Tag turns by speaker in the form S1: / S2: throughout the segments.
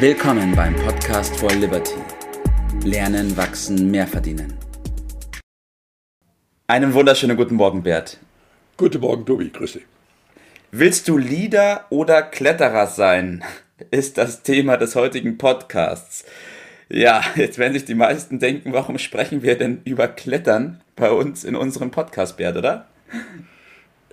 S1: Willkommen beim Podcast for Liberty. Lernen, wachsen, mehr verdienen. Einen wunderschönen guten Morgen, Bert.
S2: Guten Morgen, Tobi. Grüß dich.
S1: Willst du Leader oder Kletterer sein? Ist das Thema des heutigen Podcasts. Ja, jetzt werden sich die meisten denken, warum sprechen wir denn über Klettern bei uns in unserem Podcast, Bert, oder?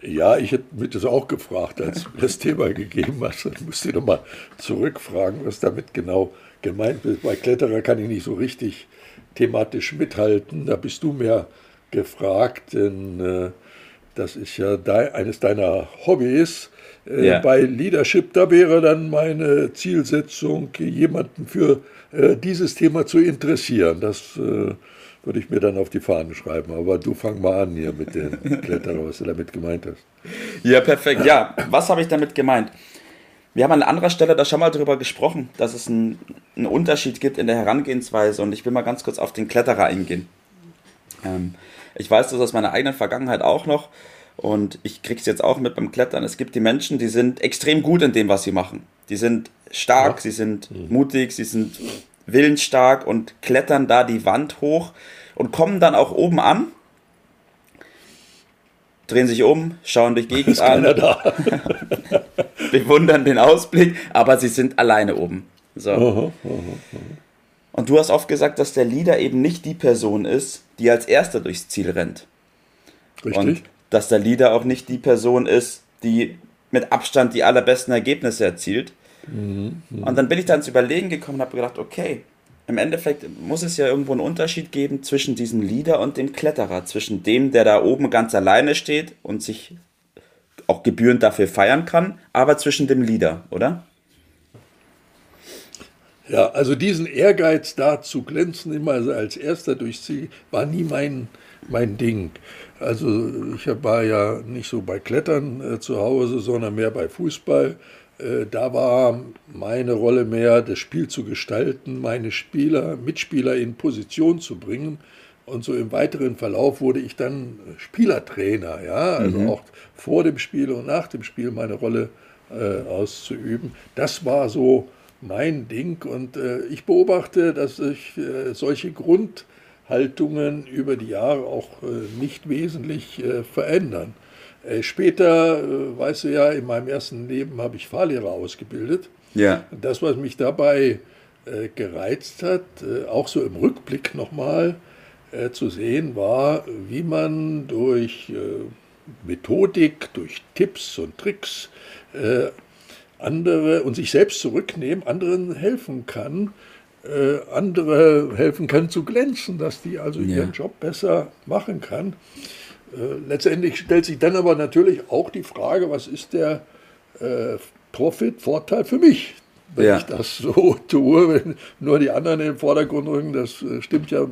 S2: Ja, ich hätte mich das auch gefragt, als du das Thema gegeben hast. Dann musst du nochmal zurückfragen, was damit genau gemeint ist. Bei Kletterer kann ich nicht so richtig thematisch mithalten. Da bist du mehr gefragt, denn äh, das ist ja de eines deiner Hobbys. Äh, ja. Bei Leadership, da wäre dann meine Zielsetzung, jemanden für äh, dieses Thema zu interessieren. Das äh, würde ich mir dann auf die Fahnen schreiben. Aber du fang mal an hier mit den Kletterern, was du damit gemeint hast.
S1: Ja, perfekt. Ja, was habe ich damit gemeint? Wir haben an anderer Stelle da schon mal darüber gesprochen, dass es einen, einen, Unterschied gibt in der Herangehensweise und ich will mal ganz kurz auf den Kletterer eingehen. Ähm, ich weiß das aus meiner eigenen Vergangenheit auch noch und ich kriege es jetzt auch mit beim Klettern. Es gibt die Menschen, die sind extrem gut in dem, was sie machen. Die sind stark, ja. sie sind mhm. mutig, sie sind willensstark und klettern da die Wand hoch und kommen dann auch oben an, drehen sich um, schauen durch Gegend an, bewundern den Ausblick, aber sie sind alleine oben. So. Aha, aha, aha. Und du hast oft gesagt, dass der Leader eben nicht die Person ist, die als erster durchs Ziel rennt. Richtig. Und dass der Leader auch nicht die Person ist, die mit Abstand die allerbesten Ergebnisse erzielt, Mhm. Und dann bin ich da ins Überlegen gekommen und habe gedacht, okay, im Endeffekt muss es ja irgendwo einen Unterschied geben zwischen diesem Leader und dem Kletterer, zwischen dem, der da oben ganz alleine steht und sich auch gebührend dafür feiern kann, aber zwischen dem Leader, oder?
S2: Ja, also diesen Ehrgeiz da zu glänzen, immer als erster durchs Ziel, war nie mein, mein Ding. Also ich war ja nicht so bei Klettern äh, zu Hause, sondern mehr bei Fußball. Äh, da war meine Rolle mehr, das Spiel zu gestalten, meine Spieler, Mitspieler in Position zu bringen. Und so im weiteren Verlauf wurde ich dann Spielertrainer, ja, also mhm. auch vor dem Spiel und nach dem Spiel meine Rolle äh, auszuüben. Das war so mein Ding und äh, ich beobachte, dass sich äh, solche Grundhaltungen über die Jahre auch äh, nicht wesentlich äh, verändern. Äh, später, weißt du ja, in meinem ersten Leben habe ich Fahrlehrer ausgebildet. Ja. Das, was mich dabei gereizt hat, auch so im Rückblick nochmal zu sehen, war, wie man durch Methodik, durch Tipps und Tricks andere und sich selbst zurücknehmen, anderen helfen kann, andere helfen kann zu glänzen, dass die also ja. ihren Job besser machen kann. Äh, letztendlich stellt sich dann aber natürlich auch die Frage, was ist der äh, Profit, Vorteil für mich, wenn ja. ich das so tue, wenn nur die anderen in den Vordergrund rücken. Das äh, stimmt ja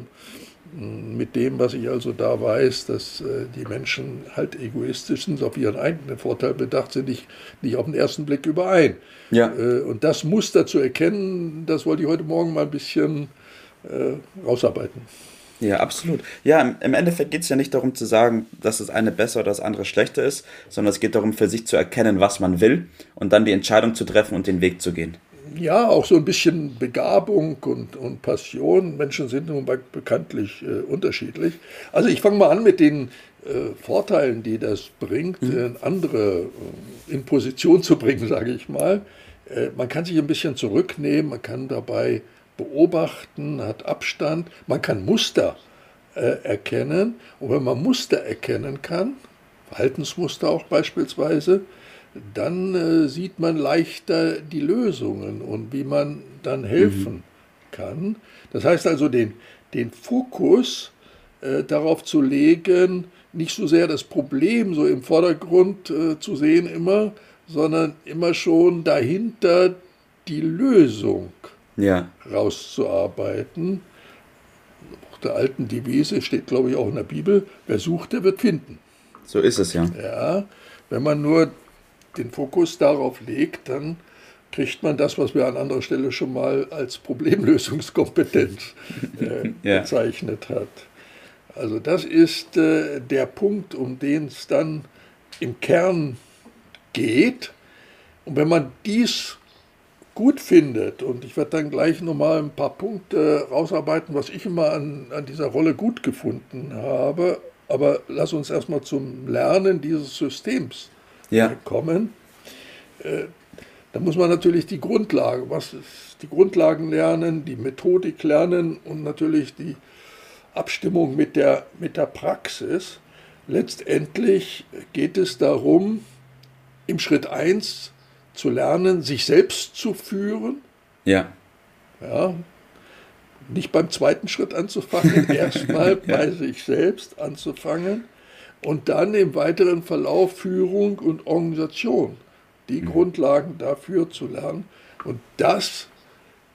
S2: mit dem, was ich also da weiß, dass äh, die Menschen halt egoistisch sind, auf ihren eigenen Vorteil bedacht sind, nicht, nicht auf den ersten Blick überein. Ja. Äh, und das Muster zu erkennen, das wollte ich heute Morgen mal ein bisschen äh, rausarbeiten.
S1: Ja, absolut. Ja, im Endeffekt geht es ja nicht darum zu sagen, dass das eine besser oder das andere schlechter ist, sondern es geht darum, für sich zu erkennen, was man will und dann die Entscheidung zu treffen und den Weg zu gehen.
S2: Ja, auch so ein bisschen Begabung und, und Passion. Menschen sind nun bekanntlich äh, unterschiedlich. Also ich fange mal an mit den äh, Vorteilen, die das bringt, mhm. äh, andere äh, in Position zu bringen, sage ich mal. Äh, man kann sich ein bisschen zurücknehmen, man kann dabei beobachten, hat Abstand, man kann Muster erkennen. Und wenn man Muster erkennen kann, Verhaltensmuster auch beispielsweise, dann äh, sieht man leichter die Lösungen und wie man dann helfen mhm. kann. Das heißt also, den, den Fokus äh, darauf zu legen, nicht so sehr das Problem so im Vordergrund äh, zu sehen immer, sondern immer schon dahinter die Lösung ja. rauszuarbeiten. Nach der alten Devise steht, glaube ich, auch in der Bibel, wer sucht, der wird finden.
S1: So ist es ja.
S2: Ja, wenn man nur den Fokus darauf legt, dann kriegt man das, was wir an anderer Stelle schon mal als Problemlösungskompetenz äh, ja. bezeichnet hat. Also das ist äh, der Punkt, um den es dann im Kern geht. Und wenn man dies gut findet, und ich werde dann gleich nochmal ein paar Punkte rausarbeiten, was ich immer an, an dieser Rolle gut gefunden habe, aber lass uns erstmal zum Lernen dieses Systems ja. kommen. Äh, da muss man natürlich die Grundlage, was ist die Grundlagen lernen, die Methodik lernen und natürlich die Abstimmung mit der, mit der Praxis. Letztendlich geht es darum, im Schritt 1 zu lernen, sich selbst zu führen.
S1: Ja.
S2: Ja. Nicht beim zweiten Schritt anzufangen, erstmal ja. bei sich selbst anzufangen und dann im weiteren Verlauf Führung und Organisation, die mhm. Grundlagen dafür zu lernen. Und das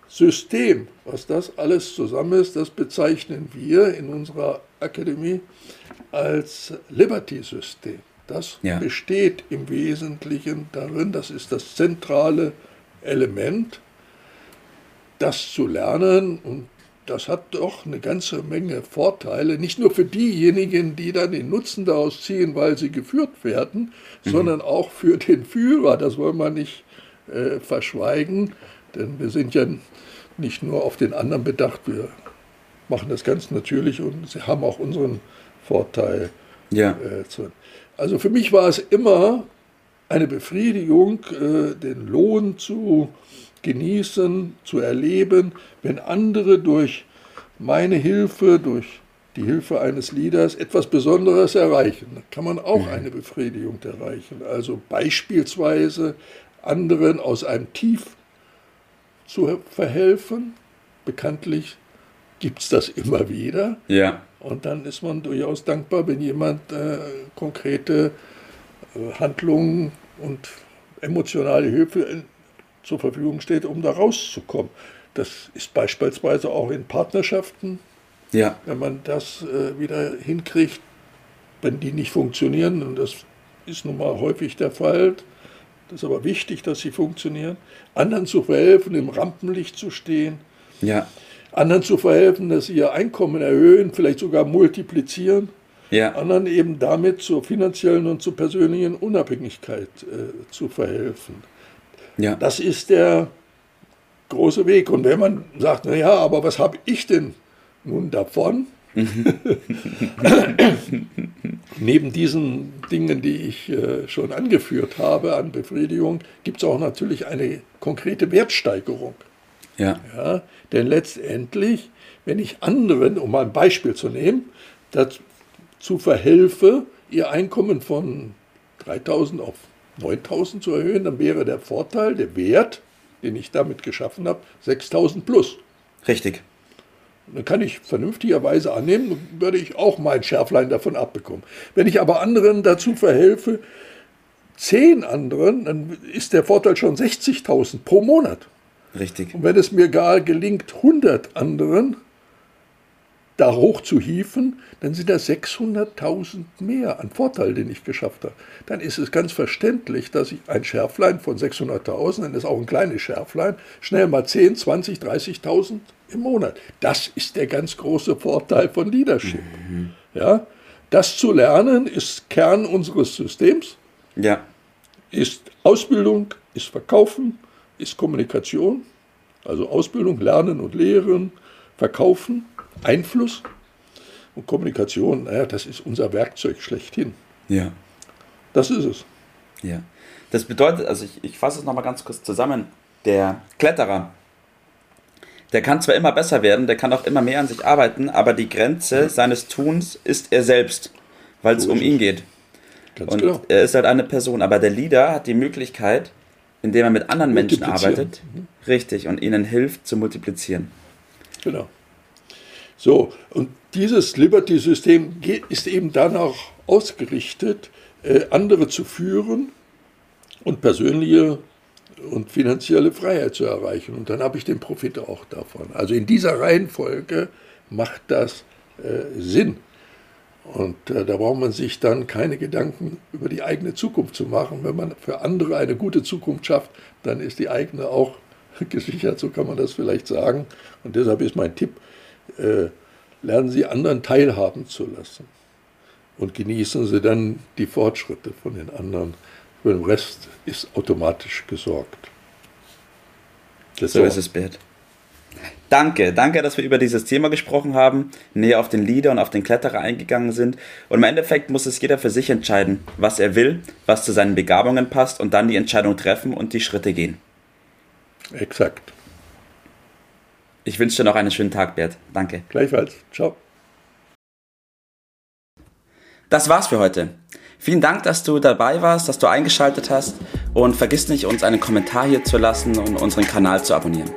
S2: System, was das alles zusammen ist, das bezeichnen wir in unserer Akademie als Liberty-System. Das ja. besteht im Wesentlichen darin, das ist das zentrale Element, das zu lernen und das hat doch eine ganze Menge Vorteile, nicht nur für diejenigen, die dann den Nutzen daraus ziehen, weil sie geführt werden, mhm. sondern auch für den Führer. Das wollen wir nicht äh, verschweigen, denn wir sind ja nicht nur auf den anderen bedacht, wir machen das ganz natürlich und sie haben auch unseren Vorteil.
S1: Ja. Äh,
S2: zu, also für mich war es immer eine Befriedigung, äh, den Lohn zu genießen, zu erleben, wenn andere durch meine Hilfe, durch die Hilfe eines Leaders etwas Besonderes erreichen. Da kann man auch mhm. eine Befriedigung erreichen. Also beispielsweise anderen aus einem Tief zu verhelfen. Bekanntlich gibt es das immer wieder.
S1: Ja.
S2: Und dann ist man durchaus dankbar, wenn jemand äh, konkrete äh, Handlungen und emotionale Hilfe zur Verfügung steht, um da rauszukommen. Das ist beispielsweise auch in Partnerschaften,
S1: ja.
S2: wenn man das äh, wieder hinkriegt, wenn die nicht funktionieren, und das ist nun mal häufig der Fall, das ist aber wichtig, dass sie funktionieren, anderen zu verhelfen, im Rampenlicht zu stehen.
S1: Ja
S2: anderen zu verhelfen, dass sie ihr Einkommen erhöhen, vielleicht sogar multiplizieren,
S1: ja.
S2: anderen eben damit zur finanziellen und zur persönlichen Unabhängigkeit äh, zu verhelfen.
S1: Ja.
S2: Das ist der große Weg. Und wenn man sagt, naja, aber was habe ich denn nun davon? Neben diesen Dingen, die ich äh, schon angeführt habe an Befriedigung, gibt es auch natürlich eine konkrete Wertsteigerung.
S1: Ja.
S2: ja. Denn letztendlich, wenn ich anderen, um mal ein Beispiel zu nehmen, dazu verhelfe, ihr Einkommen von 3000 auf 9000 zu erhöhen, dann wäre der Vorteil, der Wert, den ich damit geschaffen habe, 6000 plus.
S1: Richtig.
S2: dann kann ich vernünftigerweise annehmen, würde ich auch mein Schärflein davon abbekommen. Wenn ich aber anderen dazu verhelfe, zehn anderen, dann ist der Vorteil schon 60.000 pro Monat.
S1: Richtig.
S2: Und wenn es mir gar gelingt, 100 anderen da hoch zu hieven, dann sind das 600.000 mehr an Vorteil, den ich geschafft habe. Dann ist es ganz verständlich, dass ich ein Schärflein von 600.000, dann ist auch ein kleines Schärflein, schnell mal 10, 20, 30.000 im Monat. Das ist der ganz große Vorteil von Leadership. Mhm. Ja, das zu lernen ist Kern unseres Systems.
S1: Ja.
S2: Ist Ausbildung, ist Verkaufen, ist Kommunikation, also Ausbildung, Lernen und Lehren, Verkaufen, Einfluss. Und Kommunikation, naja, das ist unser Werkzeug schlechthin.
S1: Ja.
S2: Das ist es.
S1: Ja. Das bedeutet, also ich, ich fasse es nochmal ganz kurz zusammen, der Kletterer, der kann zwar immer besser werden, der kann auch immer mehr an sich arbeiten, aber die Grenze seines Tuns ist er selbst, weil es so um ihn geht. Ganz und genau. er ist halt eine Person, aber der Leader hat die Möglichkeit, indem er mit anderen Menschen arbeitet. Mhm. Richtig, und ihnen hilft zu multiplizieren.
S2: Genau. So, und dieses Liberty-System ist eben danach ausgerichtet, äh, andere zu führen und persönliche und finanzielle Freiheit zu erreichen. Und dann habe ich den Profit auch davon. Also in dieser Reihenfolge macht das äh, Sinn. Und äh, da braucht man sich dann keine Gedanken über die eigene Zukunft zu machen. Wenn man für andere eine gute Zukunft schafft, dann ist die eigene auch gesichert, so kann man das vielleicht sagen. Und deshalb ist mein Tipp, äh, lernen Sie anderen teilhaben zu lassen. Und genießen Sie dann die Fortschritte von den anderen. Für den Rest ist automatisch gesorgt.
S1: So ist es, Bert. Danke, danke, dass wir über dieses Thema gesprochen haben, näher auf den Leader und auf den Kletterer eingegangen sind. Und im Endeffekt muss es jeder für sich entscheiden, was er will, was zu seinen Begabungen passt und dann die Entscheidung treffen und die Schritte gehen.
S2: Exakt.
S1: Ich wünsche dir noch einen schönen Tag, Bert. Danke.
S2: Gleichfalls. Ciao.
S1: Das war's für heute. Vielen Dank, dass du dabei warst, dass du eingeschaltet hast und vergiss nicht, uns einen Kommentar hier zu lassen und unseren Kanal zu abonnieren.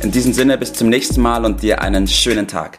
S1: In diesem Sinne bis zum nächsten Mal und dir einen schönen Tag.